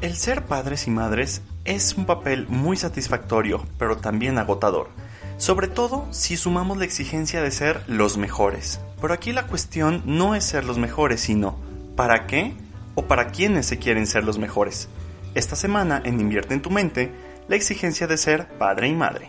El ser padres y madres es un papel muy satisfactorio, pero también agotador. Sobre todo si sumamos la exigencia de ser los mejores. Pero aquí la cuestión no es ser los mejores, sino ¿para qué o para quiénes se quieren ser los mejores? Esta semana en Invierte en tu mente, la exigencia de ser padre y madre.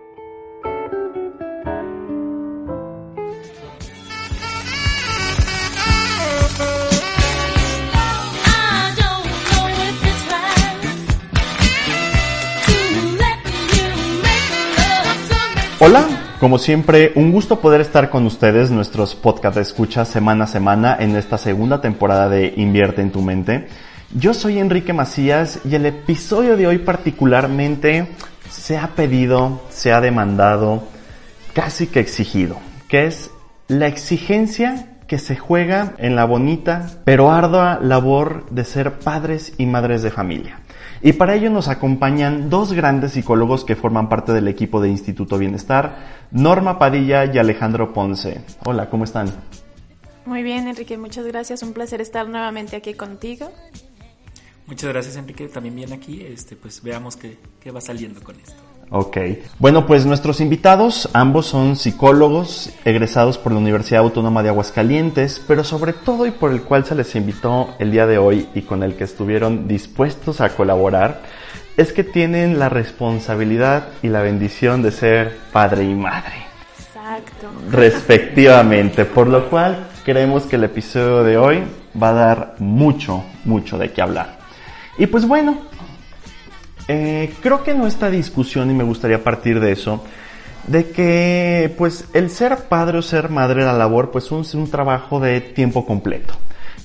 Hola, como siempre, un gusto poder estar con ustedes, nuestros podcast de escucha semana a semana en esta segunda temporada de Invierte en tu mente. Yo soy Enrique Macías y el episodio de hoy particularmente se ha pedido, se ha demandado, casi que exigido, que es la exigencia que se juega en la bonita pero ardua labor de ser padres y madres de familia. Y para ello nos acompañan dos grandes psicólogos que forman parte del equipo de Instituto Bienestar, Norma Padilla y Alejandro Ponce. Hola, ¿cómo están? Muy bien, Enrique, muchas gracias. Un placer estar nuevamente aquí contigo. Muchas gracias, Enrique. También bien aquí. Este, pues veamos qué, qué va saliendo con esto. Ok. Bueno, pues nuestros invitados, ambos son psicólogos egresados por la Universidad Autónoma de Aguascalientes, pero sobre todo y por el cual se les invitó el día de hoy y con el que estuvieron dispuestos a colaborar, es que tienen la responsabilidad y la bendición de ser padre y madre. Exacto. Respectivamente, por lo cual creemos que el episodio de hoy va a dar mucho, mucho de qué hablar. Y pues bueno, eh, creo que nuestra discusión, y me gustaría partir de eso, de que pues el ser padre o ser madre la labor pues es un, trabajo de tiempo completo,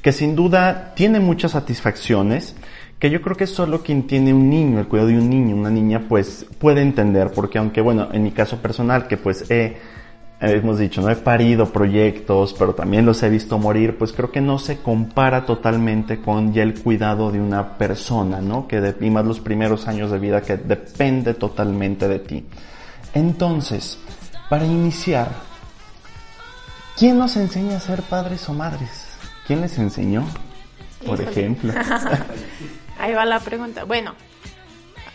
que sin duda tiene muchas satisfacciones, que yo creo que solo quien tiene un niño, el cuidado de un niño, una niña, pues puede entender, porque aunque bueno, en mi caso personal, que pues he hemos dicho, no he parido proyectos, pero también los he visto morir, pues creo que no se compara totalmente con ya el cuidado de una persona, ¿no? Que de, y más los primeros años de vida que depende totalmente de ti. Entonces, para iniciar, ¿quién nos enseña a ser padres o madres? ¿Quién les enseñó? Por ejemplo. Ahí va la pregunta. Bueno,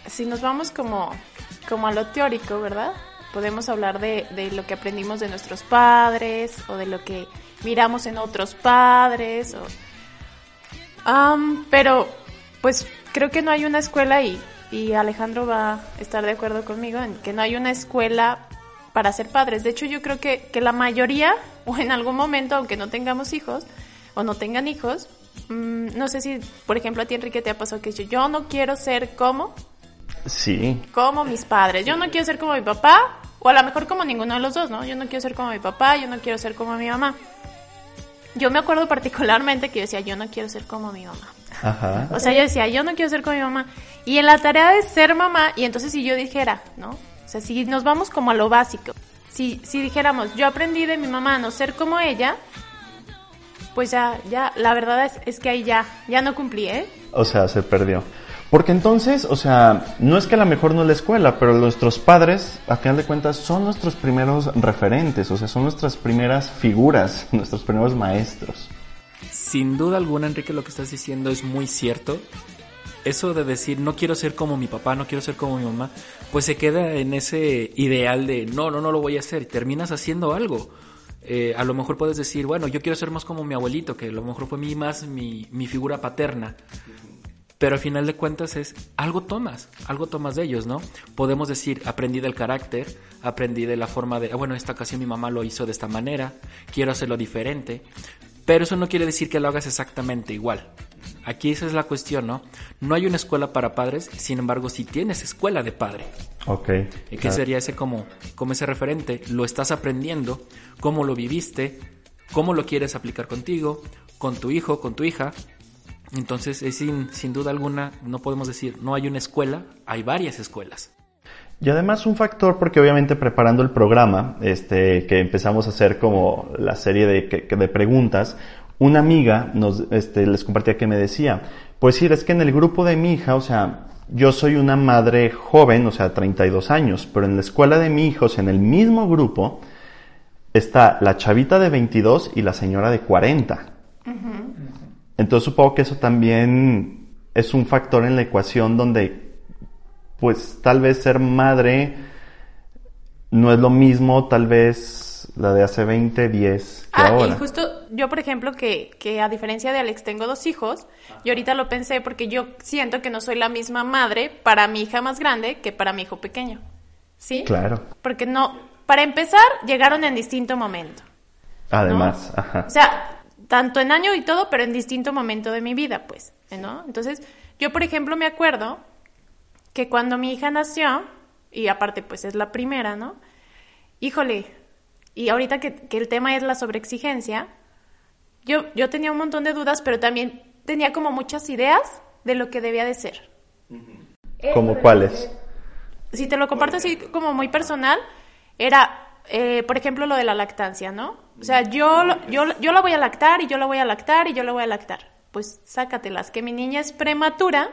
si nos vamos como, como a lo teórico, ¿verdad? Podemos hablar de, de, lo que aprendimos de nuestros padres o de lo que miramos en otros padres. pero pues creo que no hay una escuela y, y Alejandro va a estar de acuerdo conmigo en que no hay una escuela para ser padres. De hecho yo creo que, que la mayoría o en algún momento, aunque no tengamos hijos o no tengan hijos, mm, no sé si por ejemplo a ti Enrique te ha pasado que yo no quiero ser como Sí. Como mis padres. Yo no quiero ser como mi papá, o a lo mejor como ninguno de los dos, ¿no? Yo no quiero ser como mi papá, yo no quiero ser como mi mamá. Yo me acuerdo particularmente que yo decía, yo no quiero ser como mi mamá. Ajá. O sea, yo decía, yo no quiero ser como mi mamá. Y en la tarea de ser mamá, y entonces si yo dijera, ¿no? O sea, si nos vamos como a lo básico, si, si dijéramos, yo aprendí de mi mamá a no ser como ella, pues ya, ya, la verdad es, es que ahí ya, ya no cumplí, ¿eh? O sea, se perdió. Porque entonces, o sea, no es que a lo mejor no la escuela, pero nuestros padres, a final de cuentas, son nuestros primeros referentes, o sea, son nuestras primeras figuras, nuestros primeros maestros. Sin duda alguna, Enrique, lo que estás diciendo es muy cierto. Eso de decir, no quiero ser como mi papá, no quiero ser como mi mamá, pues se queda en ese ideal de, no, no, no lo voy a hacer, terminas haciendo algo. Eh, a lo mejor puedes decir, bueno, yo quiero ser más como mi abuelito, que a lo mejor fue mi, más mi, mi figura paterna pero al final de cuentas es algo tomas, algo tomas de ellos, ¿no? Podemos decir, aprendí del carácter, aprendí de la forma de, ah, bueno, esta ocasión mi mamá lo hizo de esta manera, quiero hacerlo diferente, pero eso no quiere decir que lo hagas exactamente igual. Aquí esa es la cuestión, ¿no? No hay una escuela para padres, sin embargo, si tienes escuela de padre. Ok. ¿Y ¿Qué sería ese como, como ese referente? Lo estás aprendiendo, cómo lo viviste, cómo lo quieres aplicar contigo, con tu hijo, con tu hija. Entonces, es sin, sin duda alguna, no podemos decir, no hay una escuela, hay varias escuelas. Y además un factor, porque obviamente preparando el programa, este, que empezamos a hacer como la serie de, de preguntas, una amiga nos, este, les compartía que me decía, pues sí, es que en el grupo de mi hija, o sea, yo soy una madre joven, o sea, 32 años, pero en la escuela de mi hijo, o sea, en el mismo grupo, está la chavita de 22 y la señora de 40. Entonces supongo que eso también es un factor en la ecuación donde, pues tal vez ser madre no es lo mismo, tal vez la de hace 20, 10 que ah, ahora. Y justo yo, por ejemplo, que, que a diferencia de Alex tengo dos hijos, y ahorita lo pensé porque yo siento que no soy la misma madre para mi hija más grande que para mi hijo pequeño. ¿Sí? Claro. Porque no, para empezar, llegaron en distinto momento. Además, ajá. O sea, tanto en año y todo, pero en distinto momento de mi vida, pues, ¿no? Entonces, yo, por ejemplo, me acuerdo que cuando mi hija nació, y aparte, pues es la primera, ¿no? Híjole, y ahorita que, el tema es la sobreexigencia, yo, yo tenía un montón de dudas, pero también tenía como muchas ideas de lo que debía de ser. ¿Como cuáles? Si te lo comparto así como muy personal, era, eh, por ejemplo, lo de la lactancia, ¿no? O sea, yo, yo, yo la voy a lactar y yo la voy a lactar y yo la voy a lactar. Pues sácatelas, que mi niña es prematura,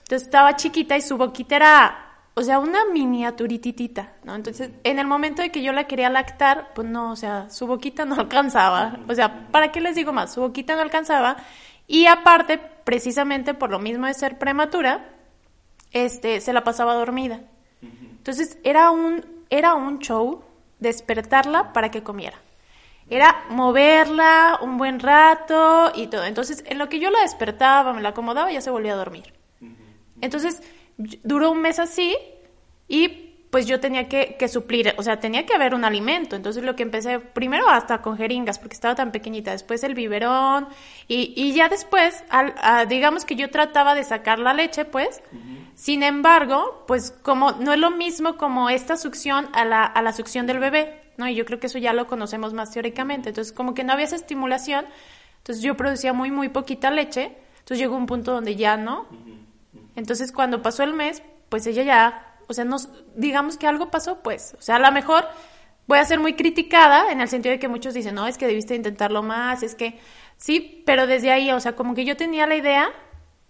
entonces estaba chiquita y su boquita era o sea, una miniaturititita, ¿no? Entonces, en el momento de que yo la quería lactar, pues no, o sea, su boquita no alcanzaba. O sea, ¿para qué les digo más? Su boquita no alcanzaba. Y aparte, precisamente por lo mismo de ser prematura, este, se la pasaba dormida. Entonces, era un, era un show despertarla para que comiera. Era moverla un buen rato y todo. Entonces, en lo que yo la despertaba, me la acomodaba, ya se volvía a dormir. Entonces, duró un mes así y pues yo tenía que, suplir, o sea, tenía que haber un alimento. Entonces lo que empecé, primero hasta con jeringas, porque estaba tan pequeñita, después el biberón, y, ya después, al, digamos que yo trataba de sacar la leche, pues, sin embargo, pues como no es lo mismo como esta succión a la, a la succión del bebé, ¿no? Y yo creo que eso ya lo conocemos más teóricamente. Entonces, como que no había esa estimulación, entonces yo producía muy, muy poquita leche, entonces llegó un punto donde ya no. Entonces, cuando pasó el mes, pues ella ya, o sea, nos, digamos que algo pasó, pues, o sea, a lo mejor voy a ser muy criticada en el sentido de que muchos dicen, no, es que debiste intentarlo más, es que sí, pero desde ahí, o sea, como que yo tenía la idea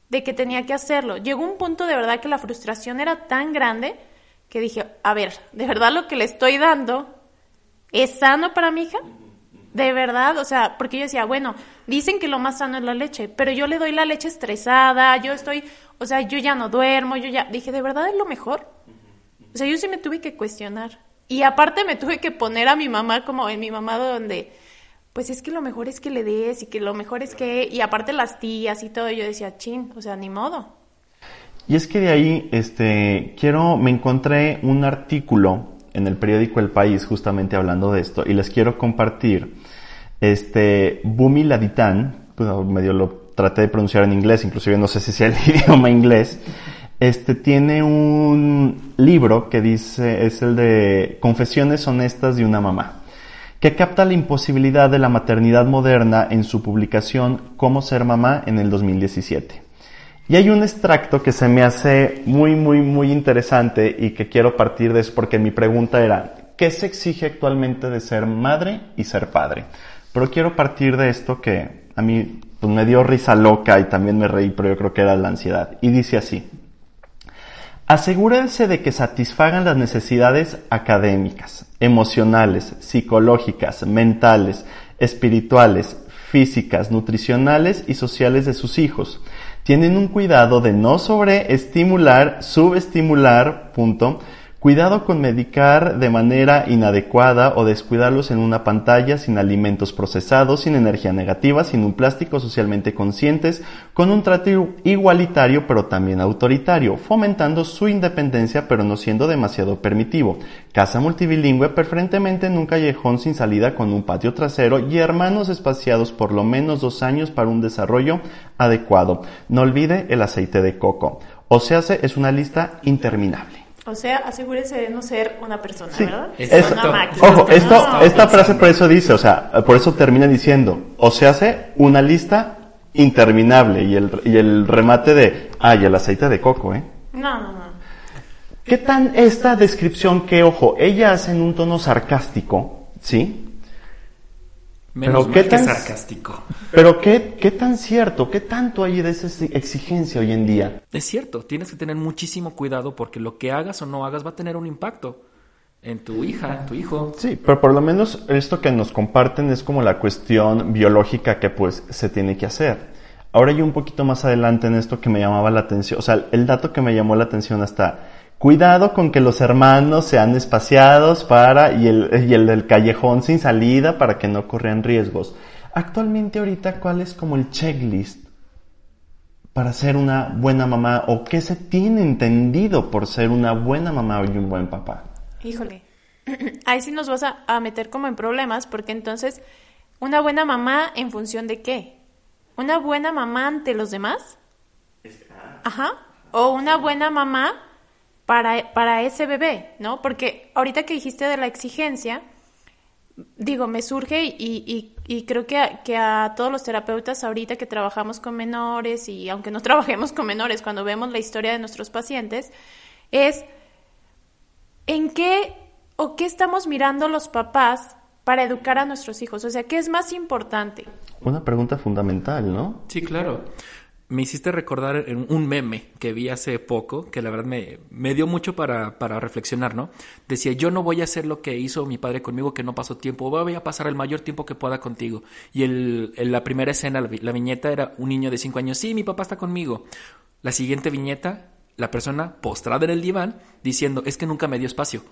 de que tenía que hacerlo. Llegó un punto de verdad que la frustración era tan grande que dije, a ver, ¿de verdad lo que le estoy dando es sano para mi hija? De verdad, o sea, porque yo decía, bueno, dicen que lo más sano es la leche, pero yo le doy la leche estresada, yo estoy, o sea, yo ya no duermo, yo ya, dije, ¿de verdad es lo mejor? O sea, yo sí me tuve que cuestionar. Y aparte me tuve que poner a mi mamá como en mi mamá donde, pues es que lo mejor es que le des y que lo mejor es que, y aparte las tías y todo, yo decía, chin, o sea, ni modo. Y es que de ahí, este, quiero, me encontré un artículo en el periódico El País justamente hablando de esto y les quiero compartir este, Bumi Laditan, pues, medio lo traté de pronunciar en inglés, inclusive no sé si sea el idioma inglés, este tiene un libro que dice, es el de Confesiones honestas de una mamá, que capta la imposibilidad de la maternidad moderna en su publicación Cómo ser mamá en el 2017. Y hay un extracto que se me hace muy, muy, muy interesante y que quiero partir de eso porque mi pregunta era, ¿qué se exige actualmente de ser madre y ser padre? Pero quiero partir de esto que a mí pues, me dio risa loca y también me reí, pero yo creo que era la ansiedad. Y dice así, asegúrense de que satisfagan las necesidades académicas, emocionales, psicológicas, mentales, espirituales, físicas, nutricionales y sociales de sus hijos. Tienen un cuidado de no sobreestimular, subestimular, punto, Cuidado con medicar de manera inadecuada o descuidarlos en una pantalla sin alimentos procesados, sin energía negativa, sin un plástico socialmente conscientes, con un trato igualitario pero también autoritario, fomentando su independencia pero no siendo demasiado permitivo. Casa multilingüe preferentemente en un callejón sin salida con un patio trasero y hermanos espaciados por lo menos dos años para un desarrollo adecuado. No olvide el aceite de coco. O sea, es una lista interminable. O sea, asegúrese de no ser una persona, ¿verdad? Exacto. Una máquina. Ojo, esto, No, esta frase por eso dice, o sea, por eso termina diciendo, o se hace una lista interminable y el, y el remate de, ay, el aceite de coco, ¿eh? No, no, no. ¿Qué tan esta descripción que, ojo, ella hace en un tono sarcástico, ¿sí? Menos Pero qué tan- sarcástico. Pero qué, qué tan cierto, qué tanto hay de esa exigencia hoy en día. Es cierto, tienes que tener muchísimo cuidado porque lo que hagas o no hagas va a tener un impacto en tu hija, en tu hijo. Sí, pero por lo menos esto que nos comparten es como la cuestión biológica que pues se tiene que hacer. Ahora yo un poquito más adelante en esto que me llamaba la atención, o sea, el dato que me llamó la atención hasta, cuidado con que los hermanos sean espaciados para, y el, y el del callejón sin salida para que no corran riesgos. Actualmente ahorita, ¿cuál es como el checklist para ser una buena mamá o qué se tiene entendido por ser una buena mamá y un buen papá? Híjole. Ahí sí nos vas a, a meter como en problemas, porque entonces, ¿una buena mamá en función de qué? ¿Una buena mamá ante los demás? Ajá. O una buena mamá para, para ese bebé, ¿no? Porque ahorita que dijiste de la exigencia, digo, me surge y, y, y creo que a, que a todos los terapeutas ahorita que trabajamos con menores y aunque no trabajemos con menores, cuando vemos la historia de nuestros pacientes, es en qué o qué estamos mirando los papás para educar a nuestros hijos. O sea, ¿qué es más importante? Una pregunta fundamental, ¿no? Sí, claro. Me hiciste recordar en un meme que vi hace poco, que la verdad me, me dio mucho para, para reflexionar, ¿no? Decía, yo no voy a hacer lo que hizo mi padre conmigo, que no pasó tiempo, voy a pasar el mayor tiempo que pueda contigo. Y el, en la primera escena, la, vi- la viñeta era un niño de cinco años, sí, mi papá está conmigo. La siguiente viñeta, la persona postrada en el diván, diciendo, es que nunca me dio espacio.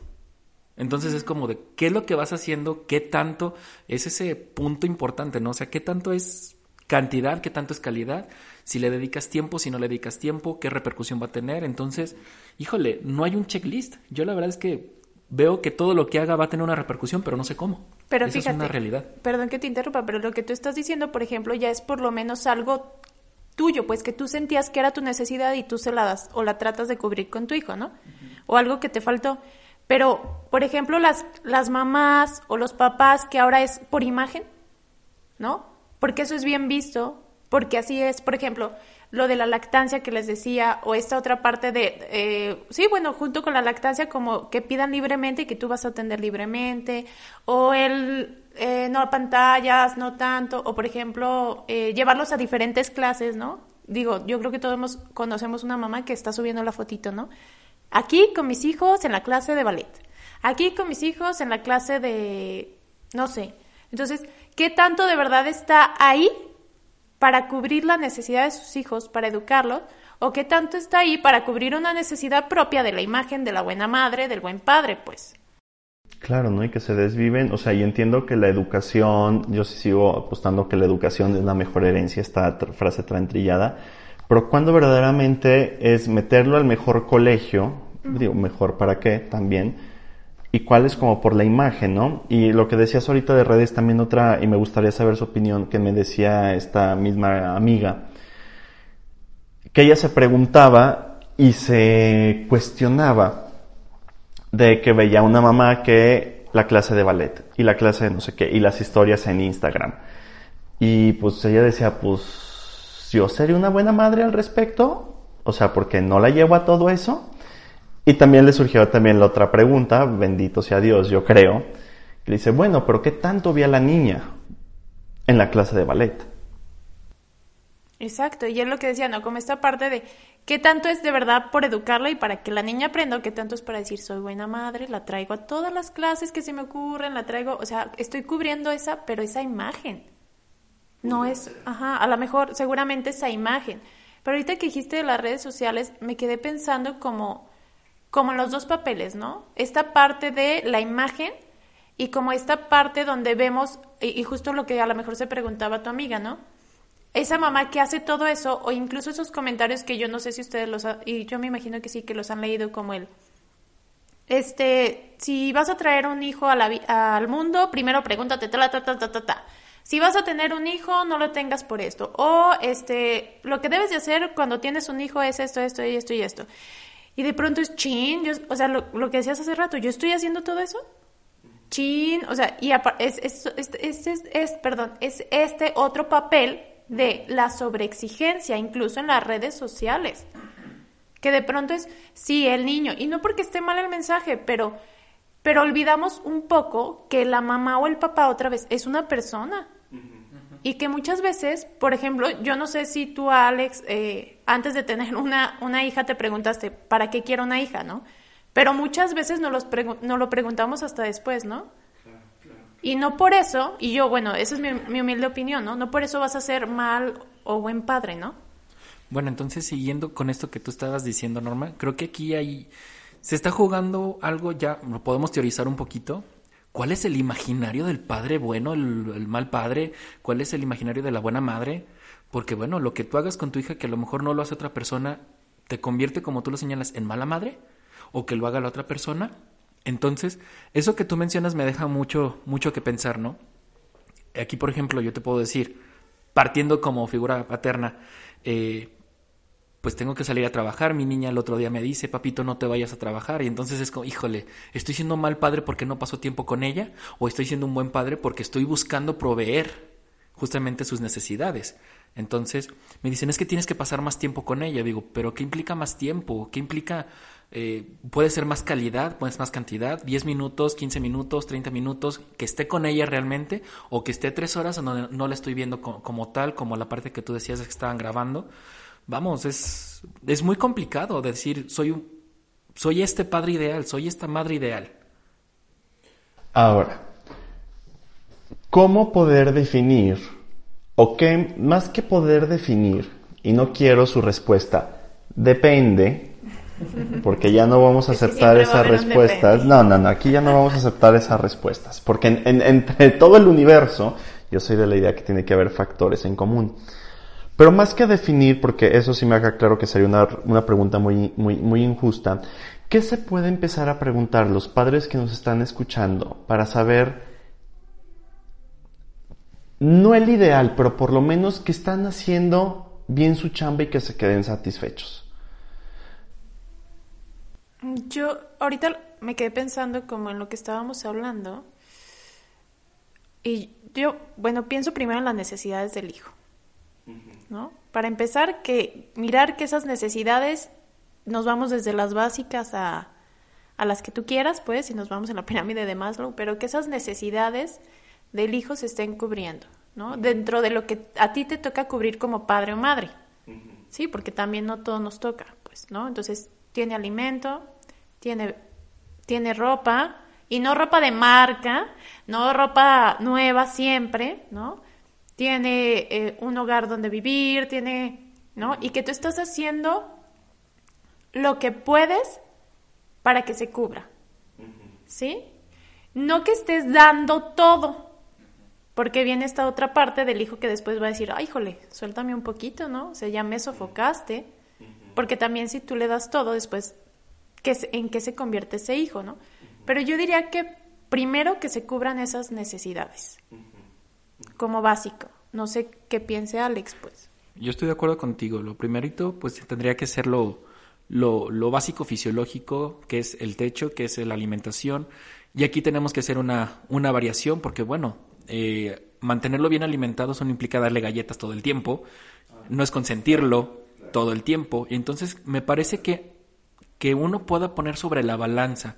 Entonces es como de qué es lo que vas haciendo, qué tanto es ese punto importante, ¿no? O sea, qué tanto es cantidad, qué tanto es calidad, si le dedicas tiempo, si no le dedicas tiempo, qué repercusión va a tener. Entonces, híjole, no hay un checklist. Yo la verdad es que veo que todo lo que haga va a tener una repercusión, pero no sé cómo. Pero Esa fíjate, es una realidad. perdón que te interrumpa, pero lo que tú estás diciendo, por ejemplo, ya es por lo menos algo tuyo, pues que tú sentías que era tu necesidad y tú se la das o la tratas de cubrir con tu hijo, ¿no? O algo que te faltó. Pero, por ejemplo, las, las mamás o los papás que ahora es por imagen, ¿no? Porque eso es bien visto, porque así es, por ejemplo, lo de la lactancia que les decía, o esta otra parte de, eh, sí, bueno, junto con la lactancia, como que pidan libremente y que tú vas a atender libremente, o el eh, no pantallas, no tanto, o por ejemplo, eh, llevarlos a diferentes clases, ¿no? Digo, yo creo que todos conocemos una mamá que está subiendo la fotito, ¿no? Aquí con mis hijos en la clase de ballet, aquí con mis hijos en la clase de, no sé. Entonces, ¿qué tanto de verdad está ahí para cubrir la necesidad de sus hijos, para educarlos? ¿O qué tanto está ahí para cubrir una necesidad propia de la imagen de la buena madre, del buen padre, pues? Claro, ¿no? Y que se desviven, o sea, y entiendo que la educación, yo sí sigo apostando que la educación es la mejor herencia, esta frase tan trillada, pero cuando verdaderamente es meterlo al mejor colegio, digo, mejor para qué también, y cuál es como por la imagen, ¿no? Y lo que decías ahorita de redes, también otra, y me gustaría saber su opinión, que me decía esta misma amiga, que ella se preguntaba y se cuestionaba de que veía una mamá que la clase de ballet y la clase de no sé qué y las historias en Instagram. Y pues ella decía, pues yo sería una buena madre al respecto, o sea, porque no la llevo a todo eso. Y también le surgió también la otra pregunta, bendito sea Dios, yo creo, que le dice, bueno, pero ¿qué tanto vi a la niña en la clase de ballet? Exacto, y es lo que decía, ¿no? Como esta parte de qué tanto es de verdad por educarla y para que la niña aprenda, o qué tanto es para decir soy buena madre, la traigo a todas las clases que se me ocurren, la traigo, o sea, estoy cubriendo esa, pero esa imagen. No es, ajá, a lo mejor seguramente esa imagen. Pero ahorita que dijiste de las redes sociales, me quedé pensando como, como los dos papeles, ¿no? Esta parte de la imagen y como esta parte donde vemos, y, justo lo que a lo mejor se preguntaba tu amiga, ¿no? Esa mamá que hace todo eso, o incluso esos comentarios que yo no sé si ustedes los, y yo me imagino que sí, que los han leído como el, este, si vas a traer un hijo al mundo, primero pregúntate, ta, ta, ta, ta, ta, ta. Si vas a tener un hijo, no lo tengas por esto. O, este, lo que debes de hacer cuando tienes un hijo es esto, esto y esto y esto. Y de pronto es chin, o sea, lo, lo que decías hace rato, ¿yo estoy haciendo todo eso? chin, o sea, y es, es, es, es, perdón, es este otro papel de la sobreexigencia, incluso en las redes sociales. Que de pronto es, sí, el niño, y no porque esté mal el mensaje, pero, pero olvidamos un poco que la mamá o el papá otra vez es una persona. Y que muchas veces, por ejemplo, yo no sé si tú, Alex, eh, antes de tener una, una hija te preguntaste, ¿para qué quiero una hija, no? Pero muchas veces no, los lo preguntamos hasta después, ¿no? Y no por eso, y yo, bueno, esa es mi, humilde opinión, ¿no? No por eso vas a ser mal o buen padre, ¿no? Bueno, entonces siguiendo con esto que tú estabas diciendo, Norma, creo que aquí hay, se está jugando algo ya, lo podemos teorizar un poquito. ¿Cuál es el imaginario del padre bueno, el, mal padre? ¿Cuál es el imaginario de la buena madre? Porque bueno, lo que tú hagas con tu hija, que a lo mejor no lo hace otra persona, te convierte, como tú lo señalas, en mala madre o que lo haga la otra persona. Entonces, eso que tú mencionas me deja mucho, mucho que pensar, ¿no? Aquí, por ejemplo, yo te puedo decir, partiendo como figura paterna, eh, pues tengo que salir a trabajar. Mi niña el otro día me dice, papito, no te vayas a trabajar. Y entonces es como, híjole, ¿estoy siendo mal padre porque no paso tiempo con ella? ¿O estoy siendo un buen padre porque estoy buscando proveer justamente sus necesidades? Entonces me dicen, es que tienes que pasar más tiempo con ella. Digo, pero ¿qué implica más tiempo? ¿Qué implica eh, puede ser más calidad, puede ser más cantidad, 10 minutos, 15 minutos, 30 minutos, que esté con ella realmente, o que esté tres horas donde no la estoy viendo como, tal, como la parte que tú decías que estaban grabando. Vamos, es, es muy complicado decir, soy, un, soy este padre ideal, soy esta madre ideal. Ahora, ¿cómo poder definir, o qué, más que poder definir, y no quiero su respuesta, depende, porque ya no vamos a aceptar esas respuestas. No, no, no, aquí ya no vamos a aceptar esas respuestas, porque entre todo el universo, yo soy de la idea que tiene que haber factores en común. Pero más que definir, porque eso sí me haga claro que sería una, una pregunta muy, muy, muy injusta, ¿qué se puede empezar a preguntar los padres que nos están escuchando para saber, no el ideal, pero por lo menos que están haciendo bien su chamba y que se queden satisfechos? Yo ahorita me quedé pensando como en lo que estábamos hablando y yo, bueno, pienso primero en las necesidades del hijo, ¿no? Para empezar, que mirar que esas necesidades nos vamos desde las básicas a, a las que tú quieras, pues, y nos vamos en la pirámide de Maslow, pero que esas necesidades del hijo se estén cubriendo, ¿no? Dentro de lo que a ti te toca cubrir como padre o madre, ¿sí? Porque también no todo nos toca, pues, ¿no? Entonces, tiene alimento, tiene, tiene ropa, y no ropa de marca, no ropa nueva siempre, ¿no? Tiene eh, un hogar donde vivir, tiene, ¿no? Y que tú estás haciendo lo que puedes para que se cubra, ¿sí? No que estés dando todo, porque viene esta otra parte del hijo que después va a decir, ay, híjole, suéltame un poquito, ¿no? O sea, ya me sofocaste, porque también si tú le das todo, después en qué se convierte ese hijo, ¿no? Pero yo diría que primero que se cubran esas necesidades, como básico. No sé qué piense Alex, pues. Yo estoy de acuerdo contigo. Lo primerito, pues tendría que ser lo, lo, básico fisiológico, que es el techo, que es la alimentación. Y aquí tenemos que hacer una, una variación, porque bueno, eh, mantenerlo bien alimentado eso no implica darle galletas todo el tiempo, no es consentirlo todo el tiempo. Y entonces me parece que que uno pueda poner sobre la balanza.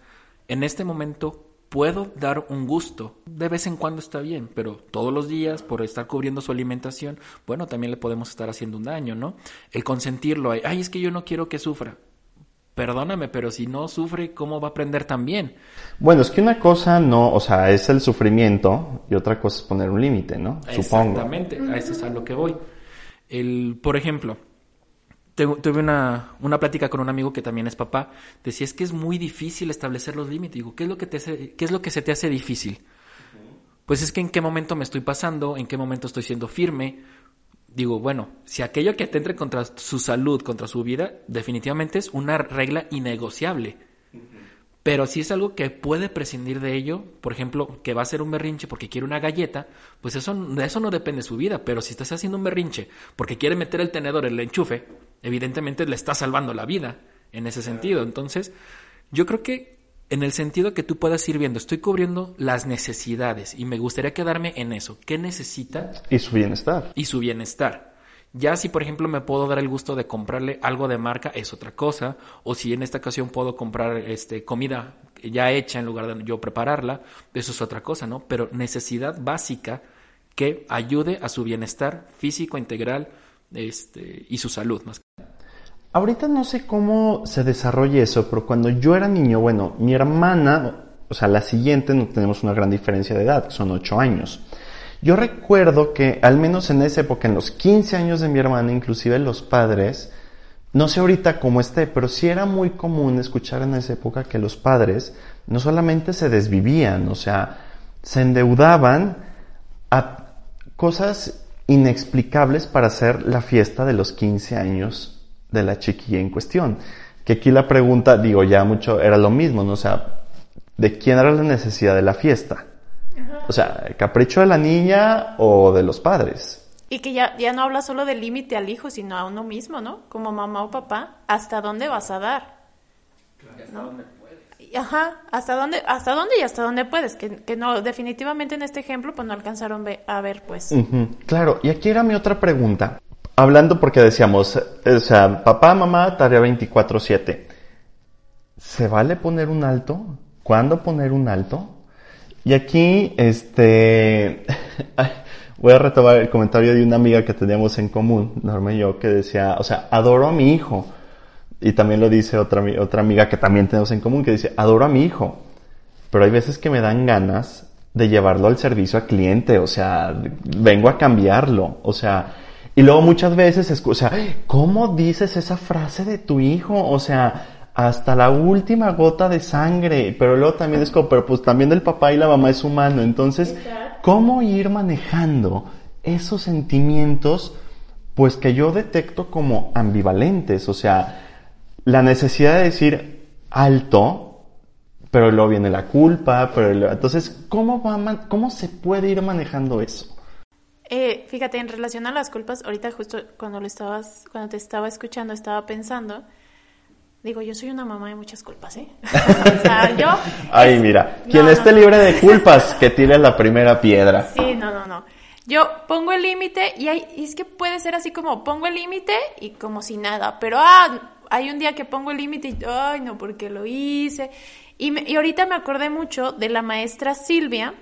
En este momento puedo dar un gusto. De vez en cuando está bien, pero todos los días, por estar cubriendo su alimentación, bueno, también le podemos estar haciendo un daño, ¿no? El consentirlo, ay, es que yo no quiero que sufra. Perdóname, pero si no sufre, ¿cómo va a aprender también? Bueno, es que una cosa no, o sea, es el sufrimiento y otra cosa es poner un límite, ¿no? Supongo. Exactamente, a eso es a lo que voy. El, por ejemplo, tu- tuve una, una plática con un amigo que también es papá. Decía, es que es muy difícil establecer los límites. Digo, ¿qué es lo que, te hace- qué es lo que se te hace difícil? Pues es que en qué momento me estoy pasando, en qué momento estoy siendo firme. Digo, bueno, si aquello que atente contra su salud, contra su vida, definitivamente es una regla innegociable. Pero si es algo que puede prescindir de ello, por ejemplo, que va a ser un berrinche porque quiere una galleta, pues eso, de eso no depende su vida. Pero si estás haciendo un berrinche porque quiere meter el tenedor en el enchufe, evidentemente le está salvando la vida en ese sentido. Entonces, yo creo que en el sentido que tú puedas ir viendo, estoy cubriendo las necesidades y me gustaría quedarme en eso. ¿Qué necesita? Y su bienestar. y su bienestar. Ya si por ejemplo me puedo dar el gusto de comprarle algo de marca es otra cosa, o si en esta ocasión puedo comprar este comida ya hecha en lugar de yo prepararla, eso es otra cosa, ¿no? Pero necesidad básica que ayude a su bienestar físico integral este y su salud más. Ahorita no sé cómo se desarrolla eso, pero cuando yo era niño, bueno, mi hermana, o sea, la siguiente, no tenemos una gran diferencia de edad, son 8 años. Yo recuerdo que, al menos en esa época, en los 15 años de mi hermana, inclusive los padres, no sé ahorita cómo esté, pero sí era muy común escuchar en esa época que los padres no solamente se desvivían, o sea, se endeudaban a cosas inexplicables para hacer la fiesta de los 15 años de la chiquilla en cuestión. Que aquí la pregunta, digo, ya mucho era lo mismo, ¿no? O sea, ¿de quién era la necesidad de la fiesta? O sea, ¿capricho de la niña o de los padres? Y que ya, ya no habla solo del límite al hijo, sino a uno mismo, ¿no? Como mamá o papá, ¿hasta dónde vas a dar? ¿No? Y- Ajá, ¿hasta dónde, hasta dónde y hasta dónde puedes? Que, que no, definitivamente en este ejemplo, pues no alcanzaron a ver, pues. Claro, y aquí era mi otra pregunta. Hablando porque decíamos, eh, o sea, papá, mamá, tarea 24/7. ¿Se vale poner un alto? ¿Cuándo poner un alto? Y aquí, este, voy a retomar el comentario de una amiga que teníamos en común, Norma y yo, que decía, o sea, adoro a mi hijo. Y también lo dice otra, otra amiga que también tenemos en común, que dice, adoro a mi hijo. Pero hay veces que me dan ganas de llevarlo al servicio al cliente, o sea, vengo a cambiarlo, o sea, y luego muchas veces, o sea, ¿cómo dices esa frase de tu hijo? O sea, hasta la última gota de sangre, pero luego también es como, pero pues también el papá y la mamá es humano, entonces, ¿cómo ir manejando esos sentimientos, pues que yo detecto como ambivalentes, o sea, la necesidad de decir alto, pero luego viene la culpa, pero luego- entonces, ¿cómo, va ¿cómo se puede ir manejando eso? Eh, fíjate, en relación a las culpas, ahorita justo cuando lo estabas, cuando te estaba escuchando, estaba pensando, digo, yo soy una mamá de muchas culpas, ¿eh? o sea, yo... Ay, mira, quien No, esté no. libre de culpas, que tire la primera piedra. Sí, no, no, no. Yo pongo el límite y, hay, y es que puede ser así como pongo el límite y como si nada, pero ah, hay un día que pongo el límite y ay, no, porque lo hice. Y, me- y ahorita me acordé mucho de la maestra Silvia,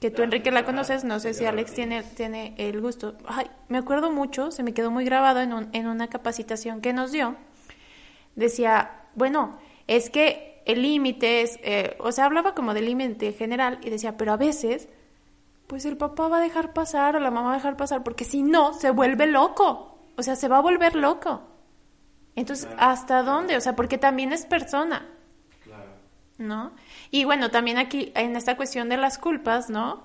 que tú Enrique la conoces, no sé si Alex tiene, tiene el gusto. Ay, me acuerdo mucho, se me quedó muy grabado en, un- en una capacitación que nos dio. Decía, bueno, es que el límite es, eh, o sea, hablaba como del límite general y decía, pero a veces pues el papá va a dejar pasar o la mamá va a dejar pasar porque si no se vuelve loco, o sea, se va a volver loco. Entonces, ¿hasta dónde? O sea, porque también es persona. ¿No? Y bueno, también aquí en esta cuestión de las culpas, ¿no?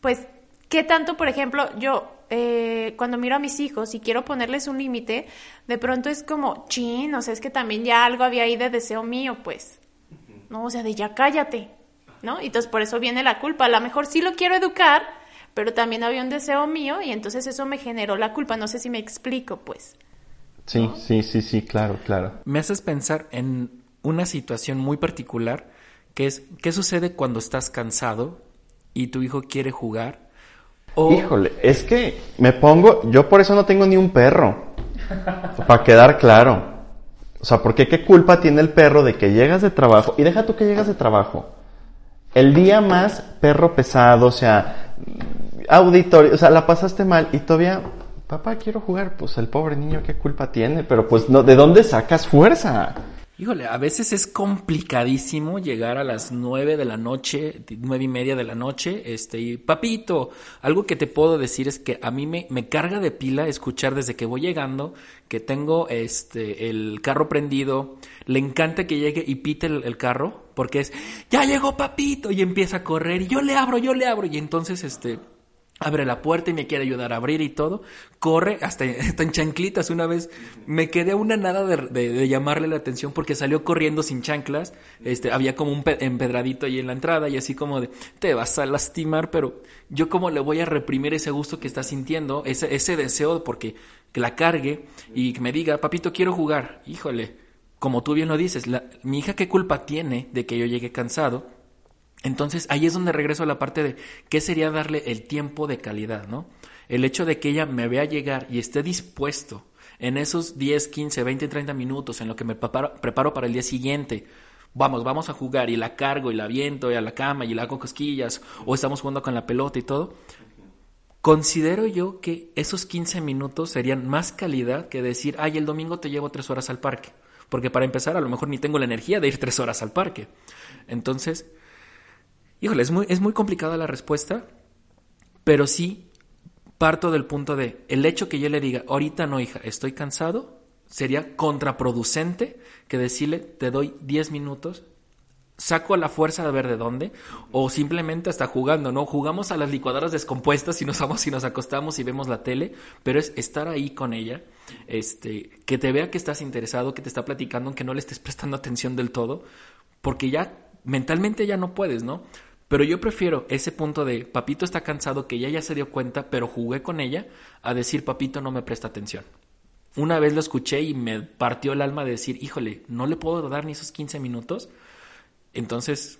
Pues, ¿qué tanto, por ejemplo, yo eh, cuando miro a mis hijos y quiero ponerles un límite, de pronto es como, chin, o sea, es que también ya algo había ahí de deseo mío, pues. ¿No? O sea, de ya cállate, ¿no? Y entonces por eso viene la culpa. A lo mejor sí lo quiero educar, pero también había un deseo mío y entonces eso me generó la culpa. No sé si me explico, pues. Sí, sí, sí, sí, claro, claro. Me haces pensar en una situación muy particular que es ¿qué sucede cuando estás cansado y tu hijo quiere jugar? Híjole, es que me pongo, yo por eso no tengo ni un perro, para quedar claro. O sea, porque qué culpa tiene el perro de que llegas de trabajo, y deja tú que llegas de trabajo, el día más perro pesado, o sea, auditorio, o sea, la pasaste mal y todavía, papá, quiero jugar, pues el pobre niño, qué culpa tiene, pero pues no, ¿de dónde sacas fuerza? Híjole, a veces es complicadísimo llegar a las nueve de la noche, nueve y media de la noche, este, y papito, algo que te puedo decir es que a mí me, me carga de pila escuchar desde que voy llegando, que tengo este, el carro prendido, le encanta que llegue y pite el, el carro, porque es, ya llegó papito, y empieza a correr, y yo le abro, yo le abro, y entonces, este, abre la puerta y me quiere ayudar a abrir y todo, corre hasta, en chanclitas. Una vez me quedé a una nada de, de, llamarle la atención porque salió corriendo sin chanclas, este, había como un empedradito ahí en la entrada y así como de, te vas a lastimar, pero yo como le voy a reprimir ese gusto que está sintiendo, ese, ese deseo porque que la cargue y que me diga, papito, quiero jugar, híjole. Como tú bien lo dices, la, mi hija qué culpa tiene de que yo llegue cansado entonces ahí es donde regreso a la parte de qué sería darle el tiempo de calidad, ¿no? El hecho de que ella me vea llegar y esté dispuesto en esos 10, 15, 20, 30 minutos en lo que me preparo, para el día siguiente, vamos, vamos a jugar y la cargo y la viento y a la cama y la hago cosquillas o estamos jugando con la pelota y todo, considero yo que esos 15 minutos serían más calidad que decir, ay, el domingo te llevo tres horas al parque. Porque para empezar, a lo mejor ni tengo la energía de ir tres horas al parque. Entonces, Híjole, es muy, es muy complicada la respuesta, pero sí parto del punto de el hecho que yo le diga, ahorita no, hija, estoy cansado, sería contraproducente que decirle, te doy 10 minutos, saco la fuerza de ver de dónde, o simplemente hasta jugando, ¿no? Jugamos a las licuadoras descompuestas y nos vamos y nos acostamos y vemos la tele, pero es estar ahí con ella, este, que te vea que estás interesado, que te está platicando, aunque no le estés prestando atención del todo, porque ya mentalmente ya no puedes, ¿no? Pero yo prefiero ese punto de papito está cansado que ella ya se dio cuenta, pero jugué con ella, a decir papito no me presta atención. Una vez lo escuché y me partió el alma de decir, híjole, no le puedo dar ni esos 15 minutos. Entonces...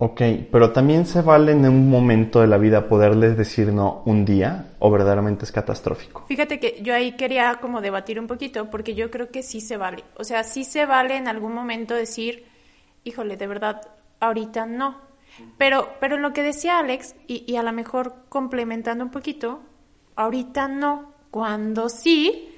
Ok, pero también se vale en un momento de la vida poderles decir no un día o verdaderamente es catastrófico. Fíjate que yo ahí quería como debatir un poquito porque yo creo que sí se vale. O sea, sí se vale en algún momento decir, híjole, de verdad, ahorita no. Pero, pero lo que decía Alex, y, y a lo mejor complementando un poquito, ahorita no. Cuando sí,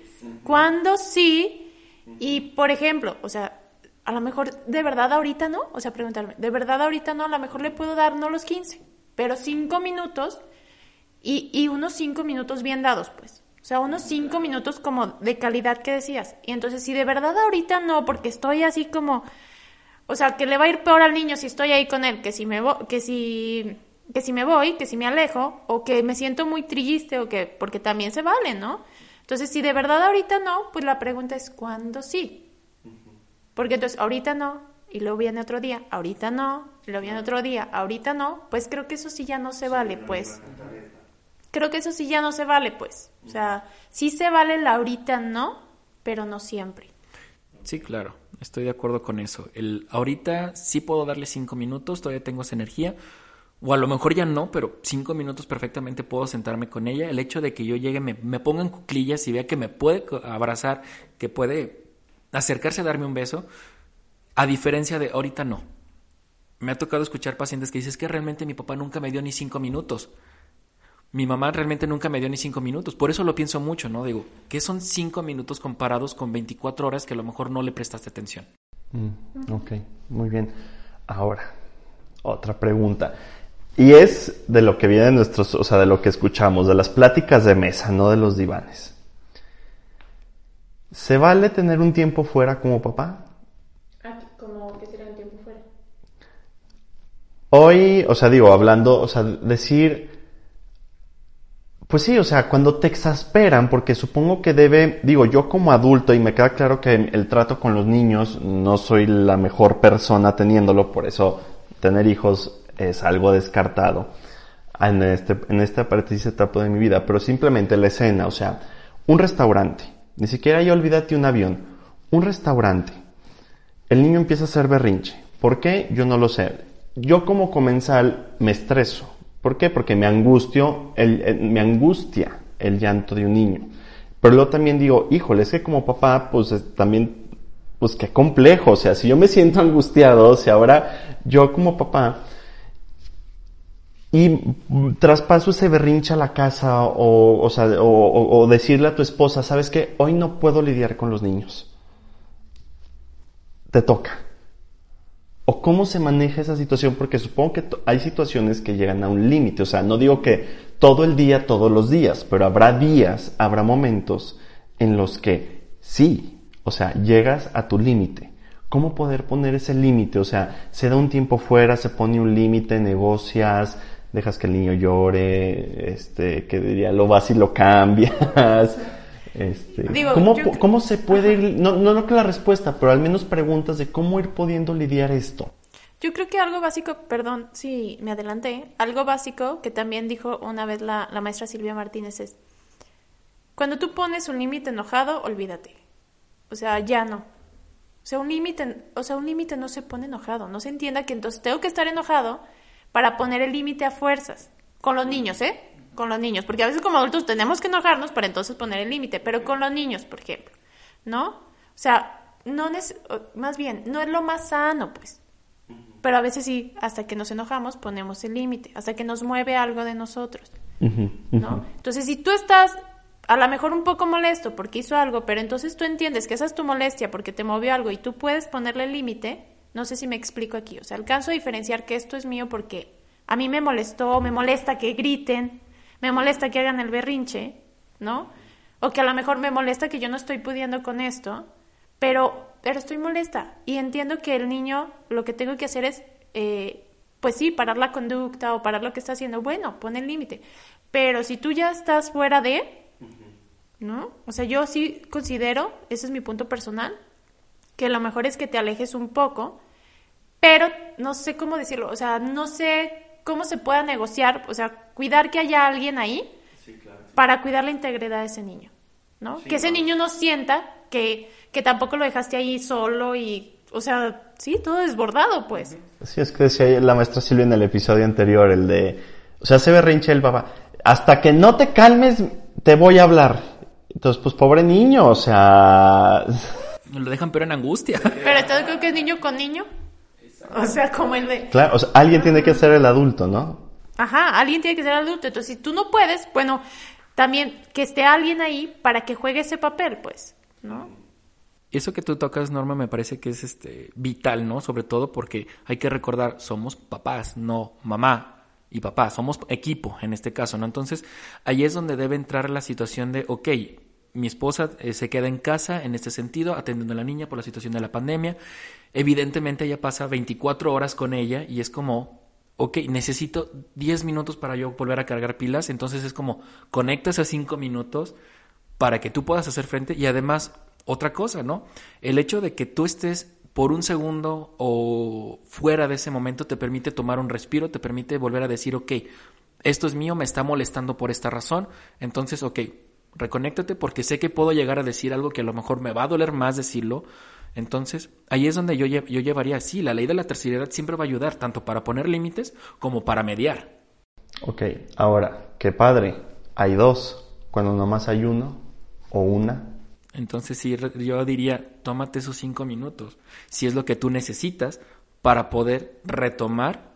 cuando sí, y por ejemplo, o sea, a lo mejor de verdad ahorita no, o sea, preguntarme, de verdad ahorita no, a lo mejor le puedo dar no los 15, pero 5 minutos y, y unos 5 minutos bien dados, pues. O sea, unos 5 minutos como de calidad que decías. Y entonces, si de verdad ahorita no, porque estoy así como o sea, que le va a ir peor al niño si estoy ahí con él, que si me voy, que si que si me voy, que si me alejo o que me siento muy triste o que porque también se vale, ¿no? Entonces, si de verdad ahorita no, pues la pregunta es ¿cuándo sí? Porque entonces ahorita no y luego viene otro día, ahorita no, y luego viene otro día, ahorita no, pues creo que eso sí ya no se vale, pues. Creo que eso sí ya no se vale, pues. O sea, sí se vale la ahorita no, pero no siempre. Sí, claro estoy de acuerdo con eso. El, ahorita sí puedo darle cinco minutos, todavía tengo esa energía. O a lo mejor ya no, pero cinco minutos perfectamente puedo sentarme con ella. El hecho de que yo llegue, me, me ponga en cuclillas y vea que me puede abrazar, que puede acercarse a darme un beso, a diferencia de ahorita no. Me ha tocado escuchar pacientes que dicen que realmente mi papá nunca me dio ni cinco minutos. Mi mamá realmente nunca me dio ni cinco minutos. Por eso lo pienso mucho, ¿no? Digo, ¿qué son cinco minutos comparados con 24 horas que a lo mejor no le prestaste atención? Mm, ok, muy bien. Ahora, otra pregunta. Y es de lo que viene de nuestros, o sea, de lo que escuchamos, de las pláticas de mesa, no de los divanes. ¿Se vale tener un tiempo fuera como papá? ¿Cómo que será un tiempo fuera? Hoy, o sea, digo, hablando, o sea, decir, pues sí, o sea, cuando te exasperan, porque supongo que debe, digo, yo como adulto, y me queda claro que el trato con los niños, no soy la mejor persona teniéndolo, por eso tener hijos es algo descartado en, este, en esta precisa etapa de mi vida, pero simplemente la escena, o sea, un restaurante, ni siquiera yo olvídate un avión, un restaurante, el niño empieza a hacer berrinche, ¿por qué? Yo no lo sé. Yo como comensal me estreso, ¿Por qué? Porque me angustio, me angustia el llanto de un niño. Pero luego también digo, híjole, es que como papá, pues también, pues qué complejo. O sea, si yo me siento angustiado, o sea, ahora yo como papá, y traspaso ese berrinche a la casa, o, o, sea, o, o decirle a tu esposa, ¿sabes qué? Hoy no puedo lidiar con los niños. te toca. ¿O cómo se maneja esa situación? Porque supongo que hay situaciones que llegan a un límite. O sea, no digo que todo el día, todos los días, pero habrá días, habrá momentos en los que sí, o sea, llegas a tu límite. ¿Cómo poder poner ese límite? O sea, se da un tiempo fuera, se pone un límite, negocias, dejas que el niño llore, este, que diría, lo vas y lo cambias. Este, ¿cómo, ¿Cómo se puede ir? No, no, no que la respuesta, pero al menos preguntas de cómo ir pudiendo lidiar esto. Yo creo que algo básico, perdón si me adelanté, algo básico que también dijo una vez la, la maestra Silvia Martínez es, cuando tú pones un límite enojado, olvídate. O sea, ya no. O sea, un límite, o sea, un límite no se pone enojado, no se entienda que entonces tengo que estar enojado para poner el límite a fuerzas. Con los niños, ¿eh? Con los niños. Porque a veces como adultos tenemos que enojarnos para entonces poner el límite. Pero con los niños, por ejemplo. ¿No? O sea, no es, más bien, no es lo más sano, pues. Pero a veces sí, hasta que nos enojamos, ponemos el límite. Hasta que nos mueve algo de nosotros. ¿No? Entonces, si tú estás a lo mejor un poco molesto porque hizo algo, pero entonces tú entiendes que esa es tu molestia porque te movió algo y tú puedes ponerle el límite, no sé si me explico aquí, o sea, alcanzo a diferenciar que esto es mío porque a mí me molestó, me molesta que griten, me molesta que hagan el berrinche, ¿no? O que a lo mejor me molesta que yo no estoy pudiendo con esto, pero, pero estoy molesta y entiendo que el niño lo que tengo que hacer es, eh, pues sí, parar la conducta o parar lo que está haciendo, bueno, pon el límite. Pero si tú ya estás fuera de, ¿no? O sea, yo sí considero, ese es mi punto personal, que lo mejor es que te alejes un poco, pero no sé cómo decirlo, o sea, no sé cómo se pueda negociar, o sea, cuidar que haya alguien ahí para cuidar la integridad de ese niño, ¿no? que ese niño no sienta que, que tampoco lo dejaste ahí solo y, o sea, sí, todo desbordado, pues. Sí, es que decía la maestra Silvia en el episodio anterior, el de, o sea, se berrinche el papá, hasta que no te calmes, te voy a hablar. Entonces, pues pobre niño, o sea... Lo dejan pero en angustia. Pero entonces creo que es niño con niño. O sea, como el de... Claro, o sea, alguien tiene que ser el adulto, ¿no? Ajá, alguien tiene que ser el adulto. Entonces, si tú no puedes, bueno, también que esté alguien ahí para que juegue ese papel, pues, ¿no? Eso que tú tocas, Norma, me parece que es este vital, ¿no? Sobre todo porque hay que recordar, somos papás, no mamá y papá, somos equipo en este caso, ¿no? Entonces, ahí es donde debe entrar la situación de, ok, mi esposa eh, se queda en casa en este sentido, atendiendo a la niña por la situación de la pandemia. Evidentemente ella pasa 24 horas con ella y es como, ok, necesito 10 minutos para yo volver a cargar pilas, entonces es como, conectas a 5 minutos para que tú puedas hacer frente y además, otra cosa, ¿no? El hecho de que tú estés por un segundo o fuera de ese momento te permite tomar un respiro, te permite volver a decir, ok, esto es mío, me está molestando por esta razón, entonces, ok, reconéctate porque sé que puedo llegar a decir algo que a lo mejor me va a doler más decirlo. Entonces, ahí es donde yo, yo llevaría, sí, la ley de la terceridad siempre va a ayudar, tanto para poner límites como para mediar. Ok, ahora, qué padre, hay dos, cuando nomás hay uno o una. Entonces, sí, yo diría, tómate esos cinco minutos, si es lo que tú necesitas para poder retomar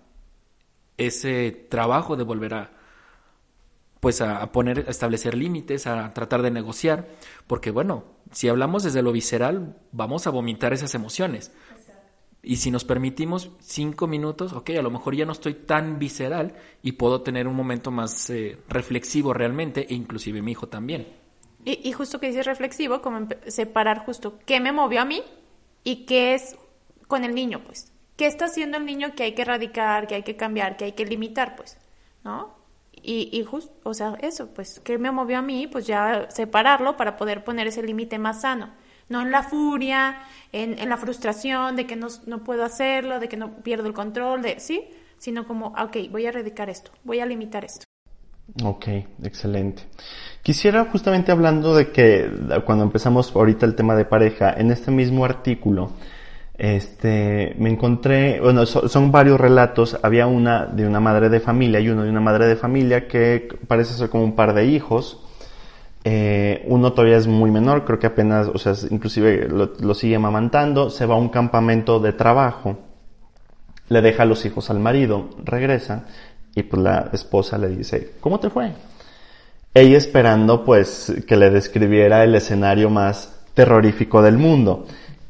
ese trabajo de volver a, pues a, poner, a establecer límites, a tratar de negociar, porque bueno, si hablamos desde lo visceral, vamos a vomitar esas emociones. Y si nos permitimos cinco minutos, ok, a lo mejor ya no estoy tan visceral y puedo tener un momento más eh, reflexivo realmente, e inclusive mi hijo también. Y, y justo que dices reflexivo, como separar justo qué me movió a mí y qué es con el niño, pues. ¿Qué está haciendo el niño que hay que erradicar, que hay que cambiar, que hay que limitar, pues? ¿No? Y, y justo, o sea, eso, pues, ¿qué me movió a mí? Pues ya separarlo para poder poner ese límite más sano. No en la furia, en, en la frustración de que no, no, puedo hacerlo, de que no pierdo el control, de, ¿sí? Sino como, ok, voy a erradicar esto, voy a limitar esto. Ok, excelente. Quisiera justamente hablando de que cuando empezamos ahorita el tema de pareja, en este mismo artículo, este, me encontré, bueno, son, varios relatos, había una de una madre de familia y uno de una madre de familia que parece ser como un par de hijos, eh, uno todavía es muy menor, creo que apenas, o sea, inclusive lo, sigue amamantando, se va a un campamento de trabajo, le deja los hijos al marido, regresa y pues la esposa le dice, ¿cómo te fue? Ella esperando pues que le describiera el escenario más terrorífico del mundo.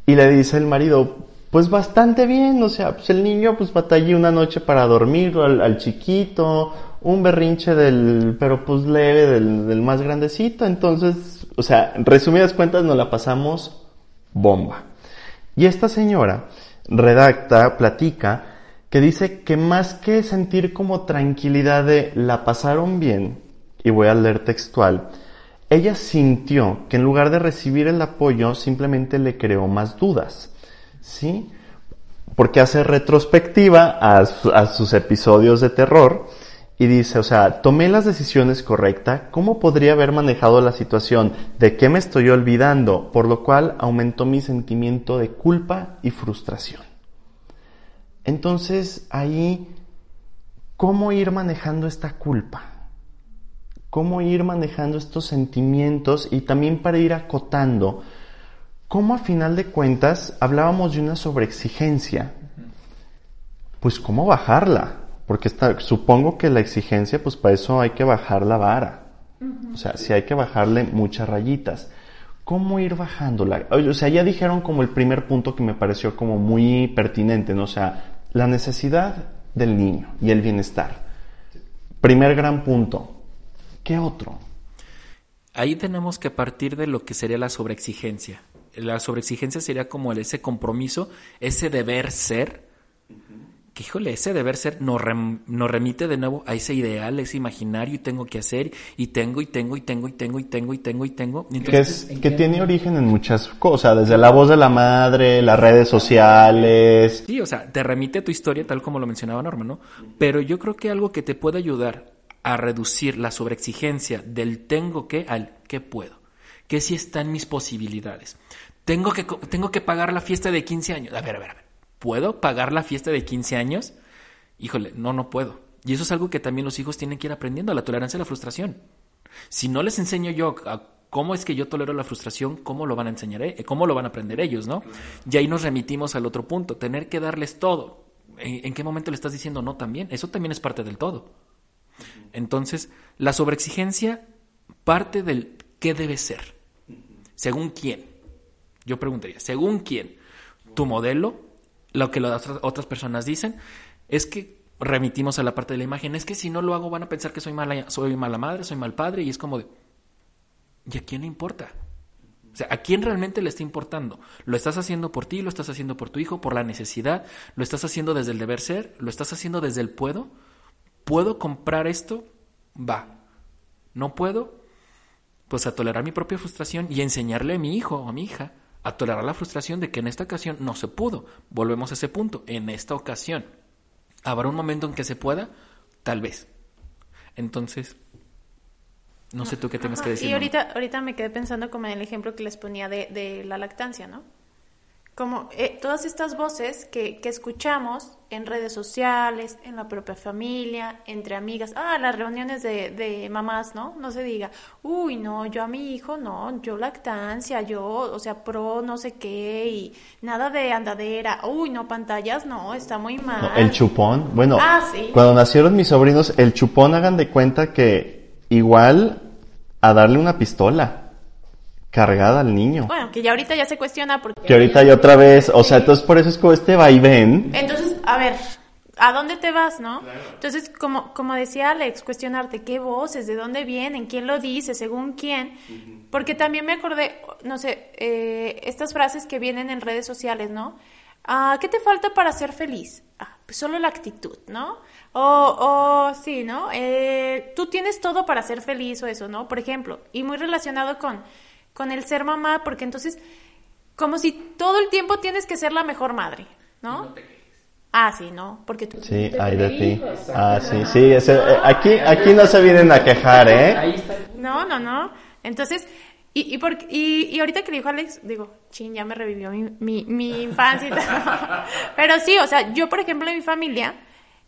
Y le dice el marido, pues bastante bien, o sea, pues el niño pues batallé una noche para dormir al, chiquito, un berrinche del, pero pues leve del, del más grandecito, entonces, o sea, en resumidas cuentas nos la pasamos bomba. Y esta señora redacta, platica, que dice que más que sentir como tranquilidad de la pasaron bien, y voy a leer textual, ella sintió que en lugar de recibir el apoyo simplemente le creó más dudas. ¿Sí? Porque hace retrospectiva a, a sus episodios de terror y dice, o sea, tomé las decisiones correctas, ¿cómo podría haber manejado la situación? ¿De qué me estoy olvidando? Por lo cual aumentó mi sentimiento de culpa y frustración. Entonces, ahí, ¿cómo ir manejando esta culpa? Cómo ir manejando estos sentimientos y también para ir acotando cómo a final de cuentas hablábamos de una sobreexigencia. Pues cómo bajarla, porque está, supongo que la exigencia, pues para eso hay que bajar la vara. O sea, si hay que bajarle muchas rayitas. ¿Cómo ir bajándola? O sea, ya dijeron como el primer punto que me pareció como muy pertinente, ¿no? O sea, la necesidad del niño y el bienestar. Primer gran punto. ¿Qué otro? Ahí tenemos que partir de lo que sería la sobreexigencia. La sobreexigencia sería como el- ese compromiso, ese deber ser, que híjole, ese deber ser nos, rem- nos remite de nuevo a ese ideal, ese imaginario y tengo que hacer y tengo y tengo y tengo y tengo y tengo y tengo y tengo. Que, entonces, es, ¿en que tiene origen en muchas cosas, desde la voz de la madre, las redes sociales. Sí, o sea, te remite a tu historia tal como lo mencionaba Norma, ¿no? Pero yo creo que algo que te puede ayudar a reducir la sobreexigencia del tengo que al que puedo. Que si están mis posibilidades. Tengo que, tengo que pagar la fiesta de 15 años. A ver, a ver, a ver. ¿Puedo pagar la fiesta de 15 años? Híjole, no, no puedo. Y eso es algo que también los hijos tienen que ir aprendiendo, la tolerancia a la frustración. Si no les enseño yo a cómo es que yo tolero la frustración, ¿cómo lo van a enseñar? eh? ¿Cómo lo van a aprender ellos, no? Y ahí nos remitimos al otro punto, tener que darles todo. ¿En, en qué momento le estás diciendo no también? Eso también es parte del todo. Entonces, la sobreexigencia parte del qué debe ser. ¿Según quién? Yo preguntaría, ¿según quién? ¿Tu modelo? Lo que las otras- personas dicen es que remitimos a la parte de la imagen. Es que si no lo hago van a pensar que soy mala, soy mala madre, soy mal padre y es como de... ¿Y a quién le importa? O sea, ¿a quién realmente le está importando? ¿Lo estás haciendo por ti? ¿Lo estás haciendo por tu hijo? ¿Por la necesidad? ¿Lo estás haciendo desde el deber ser? ¿Lo estás haciendo desde el puedo? ¿Puedo comprar esto? Va. ¿No puedo? Pues a tolerar mi propia frustración y enseñarle a mi hijo o a mi hija a tolerar la frustración de que en esta ocasión no se pudo. Volvemos a ese punto. En esta ocasión. ¿Habrá un momento en que se pueda? Tal vez. Entonces, no sé tú qué tengas que decir. Y ahorita, ahorita me quedé pensando como en el ejemplo que les ponía de, de la lactancia, ¿no? Como eh, todas estas voces que, que escuchamos en redes sociales, en la propia familia, entre amigas, ah, las reuniones de, de mamás, ¿no? No se diga, uy, no, yo a mi hijo, no, yo lactancia, yo, o sea, pro no sé qué, y nada de andadera, uy, no, pantallas, no, está muy mal. El chupón. Bueno, Ah, sí. cuando nacieron mis sobrinos, el chupón hagan de cuenta que igual a darle una pistola cargada al niño. Bueno, que ya ahorita ya se cuestiona porque... Que ahorita hay otra vez, o sea, entonces por eso es como este vaivén. Entonces, a ver, ¿a dónde te vas, no? Entonces, como, como decía Alex, cuestionarte qué voces, de dónde vienen, quién lo dice, según quién. Porque también me acordé, no sé, eh, estas frases que vienen en redes sociales, ¿no? Ah, ¿Qué te falta para ser feliz? Ah, pues solo la actitud, ¿no? O, o sí, ¿no? Eh, tú tienes todo para ser feliz o eso, ¿no? Por ejemplo, y muy relacionado con, con el ser mamá, porque entonces, como si todo el tiempo tienes que ser la mejor madre, ¿no? Ah, sí, ¿no? Porque tú... Sí, hay de ti. Ah, sí, sí. ese- eh, aquí, aquí no se vienen a quejar, ¿eh? No, no, no. Entonces, y, y, por- y, y ahorita que le dijo Alex, digo, chin, ya me revivió mi, mi, mi infancia y tal. Pero sí, o sea, yo, por ejemplo, en mi familia,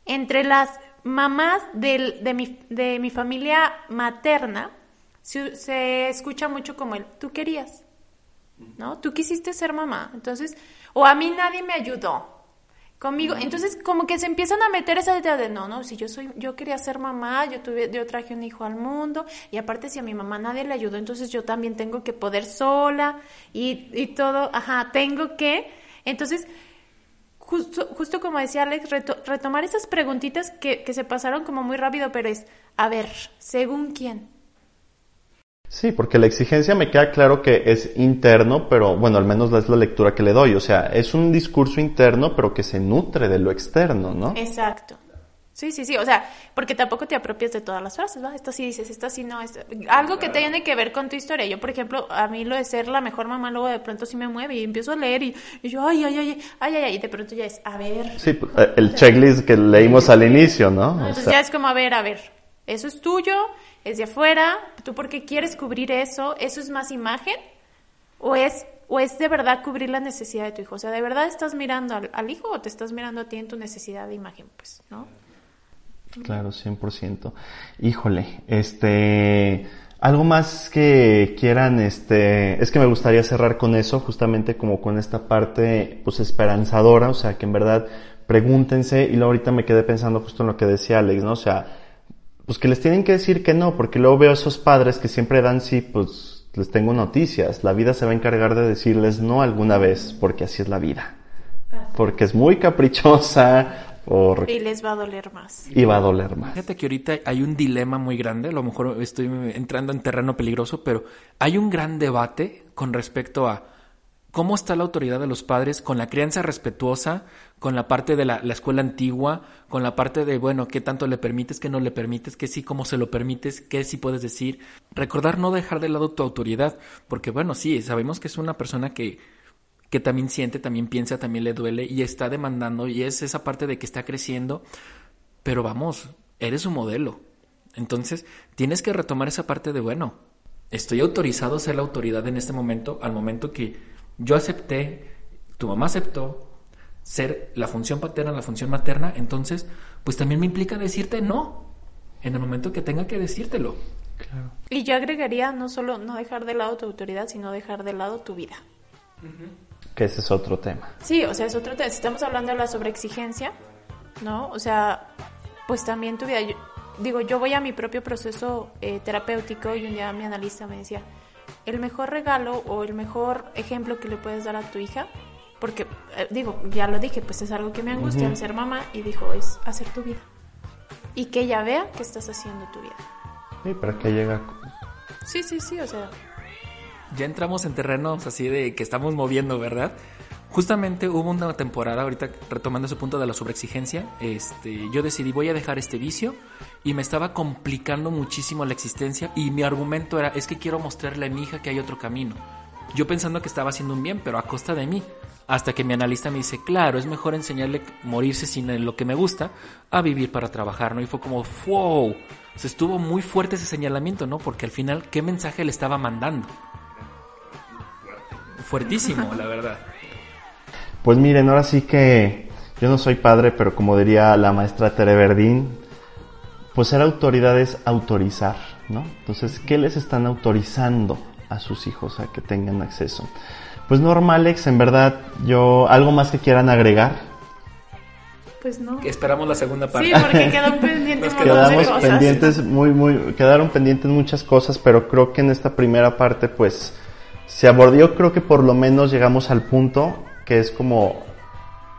entre las mamás del- de, mi, de mi familia materna, se, se escucha mucho como el, tú querías, ¿no? Tú quisiste ser mamá. Entonces, o a mí nadie me ayudó. Conmigo, entonces como que se empiezan a meter esa idea de no, no, si yo soy, yo quería ser mamá, yo tuve, yo traje un hijo al mundo, y aparte si a mi mamá nadie le ayudó, entonces yo también tengo que poder sola, y, y todo, ajá, tengo que, entonces, justo, justo como decía Alex, reto- retomar esas preguntitas que, que se pasaron como muy rápido, pero es, a ver, ¿según quién? Sí, porque la exigencia me queda claro que es interno, pero bueno, al menos es la lectura que le doy. O sea, es un discurso interno, pero que se nutre de lo externo, ¿no? Exacto. Sí, sí, sí, o sea, porque tampoco te apropias de todas las frases, ¿va? Esta sí dices, esta sí no, esta- algo que tiene que ver con tu historia. Yo, por ejemplo, a mí lo de ser la mejor mamá luego de pronto sí me mueve y empiezo a leer y, y yo, ay, ay, ay, ay, ay, ay, y de pronto ya es, a ver. Sí, eh, el checklist que leímos al inicio, ¿no? O Entonces sea, ya es como, a ver, a ver, eso es tuyo, es de afuera, tú por qué quieres cubrir eso, eso es más imagen o es o es de verdad cubrir la necesidad de tu hijo, o sea, de verdad estás mirando al, al hijo o te estás mirando a ti en tu necesidad de imagen, pues, ¿no? Claro, 100%. Híjole, este, algo más que quieran, este, es que me gustaría cerrar con eso, justamente como con esta parte, pues, esperanzadora, o sea, que en verdad pregúntense, y luego ahorita me quedé pensando justo en lo que decía Alex, ¿no? O sea, pues que les tienen que decir que no, porque luego veo a esos padres que siempre dan sí, pues, les tengo noticias, la vida se va a encargar de decirles no alguna vez, porque así es la vida. Porque es muy caprichosa, por... Y les va a doler más. y va a doler más. Fíjate que ahorita hay un dilema muy grande, a lo mejor estoy entrando en terreno peligroso, pero hay un gran debate con respecto a cómo está la autoridad de los padres con la crianza respetuosa, con la parte de la, la escuela antigua, con la parte de, bueno, qué tanto le permites, qué no le permites, qué sí, cómo se lo permites, qué sí puedes decir. Recordar no dejar de lado tu autoridad, porque bueno, sí, sabemos que es una persona que que también siente, también piensa, también le duele y está demandando y es esa parte de que está creciendo, pero vamos, eres un modelo. Entonces, tienes que retomar esa parte de, bueno, estoy autorizado a ser la autoridad en este momento, al momento que yo acepté, tu mamá aceptó ser la función paterna, la función materna, entonces, pues también me implica decirte no, en el momento que tenga que decírtelo. Y yo agregaría no solo no dejar de lado tu autoridad, sino dejar de lado tu vida. Que ese es otro tema. Sí, o sea, es otro tema. Si estamos hablando de la sobreexigencia, ¿no? O sea, pues también tu vida. Yo- digo, yo voy a mi propio proceso eh, terapéutico y un día mi analista me decía, el mejor regalo o el mejor ejemplo que le puedes dar a tu hija, porque, eh, digo, ya lo dije, pues es algo que me angustia al ser mamá, y dijo, es hacer tu vida. Y que ella vea que estás haciendo tu vida. Sí, para que llega. Sí, sí, sí, o sea, Ya entramos en terrenos así de que estamos moviendo, ¿verdad? Justamente hubo una temporada, ahorita retomando ese punto de la sobreexigencia, este, yo decidí voy a dejar este vicio y me estaba complicando muchísimo la existencia y mi argumento era es que quiero mostrarle a mi hija que hay otro camino. Yo pensando que estaba haciendo un bien, pero a costa de mí. Hasta que mi analista me dice, claro, es mejor enseñarle morirse sin lo que me gusta a vivir para trabajar, ¿no? Y fue como, wow, o sea, estuvo muy fuerte ese señalamiento, ¿no? Porque al final, ¿qué mensaje le estaba mandando? Fuertísimo, la verdad. Pues miren, ahora sí que yo no soy padre, pero como diría la maestra Tere Verdín, pues ser autoridad es autorizar, ¿no? Entonces, ¿qué les están autorizando a sus hijos a que tengan acceso? Pues normal, Alex, en verdad, yo, algo más que quieran agregar. pues no. Esperamos la segunda parte. Sí, porque quedó pendiente Nos un montón de Quedamos cosas. pendientes, muy, muy, quedaron pendientes muchas cosas, pero creo que en esta primera parte, pues, se abordó, creo que por lo menos llegamos al punto que es como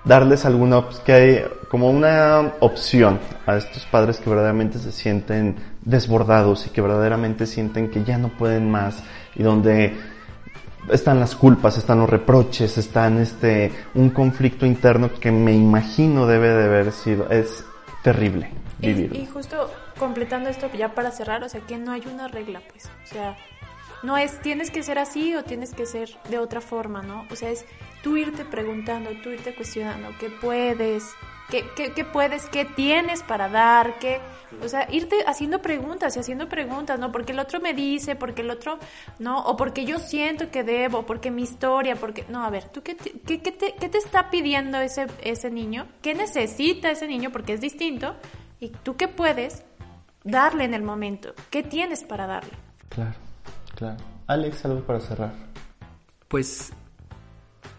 darles alguna, que hay como una opción a estos padres que verdaderamente se sienten desbordados y que verdaderamente sienten que ya no pueden más y donde están las culpas, están los reproches, están este un conflicto interno que me imagino debe de haber sido es terrible Y, vivirlo. y justo completando esto ya para cerrar, o sea, que no hay una regla, pues. O sea, no es tienes que ser así o tienes que ser de otra forma, ¿no? O sea, es tú irte preguntando, tú irte cuestionando qué puedes, qué, qué, qué puedes, qué tienes para dar, qué... O sea, irte haciendo preguntas y haciendo preguntas, ¿no? Porque el otro me dice, porque el otro, ¿no? O porque yo siento que debo, porque mi historia, porque... No, a ver, ¿tú qué te, qué, qué te, qué te está pidiendo ese, ese niño? ¿Qué necesita ese niño? Porque es distinto. ¿Y tú qué puedes darle en el momento? ¿Qué tienes para darle? Claro, claro. Alex, algo para cerrar. Pues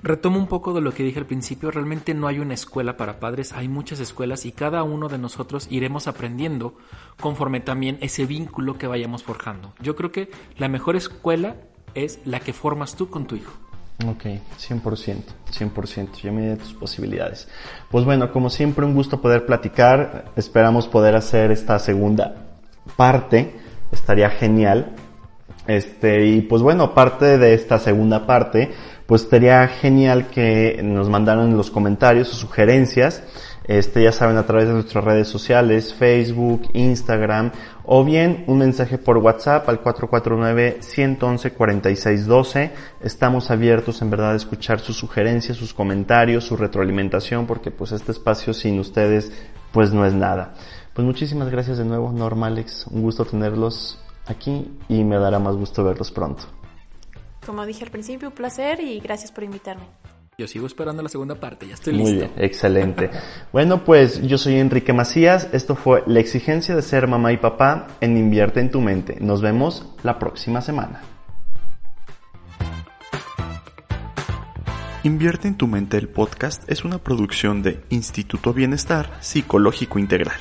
retomo un poco de lo que dije al principio, realmente no hay una escuela para padres, hay muchas escuelas y cada uno de nosotros iremos aprendiendo conforme también ese vínculo que vayamos forjando. Yo creo que la mejor escuela es la que formas tú con tu hijo. Ok, 100%, 100%, ya mide tus posibilidades. Pues bueno, como siempre un gusto poder platicar, esperamos poder hacer esta segunda parte, estaría genial. Este, y pues bueno, aparte de esta segunda parte, pues estaría genial que nos mandaran los comentarios sus sugerencias este, ya saben, a través de nuestras redes sociales, Facebook, Instagram, o bien un mensaje por WhatsApp al 449-111-4612. Estamos abiertos en verdad a escuchar sus sugerencias, sus comentarios, su retroalimentación, porque pues este espacio sin ustedes pues no es nada. Pues muchísimas gracias de nuevo, Norma Alex. Un gusto tenerlos aquí y me dará más gusto verlos pronto. Como dije al principio, un placer y gracias por invitarme. Yo sigo esperando la segunda parte, ya estoy listo. Muy bien, excelente. bueno, pues yo soy Enrique Macías. Esto fue La exigencia de ser mamá y papá en Invierte en tu mente. Nos vemos la próxima semana. Invierte en tu mente el podcast es una producción de Instituto Bienestar Psicológico Integral.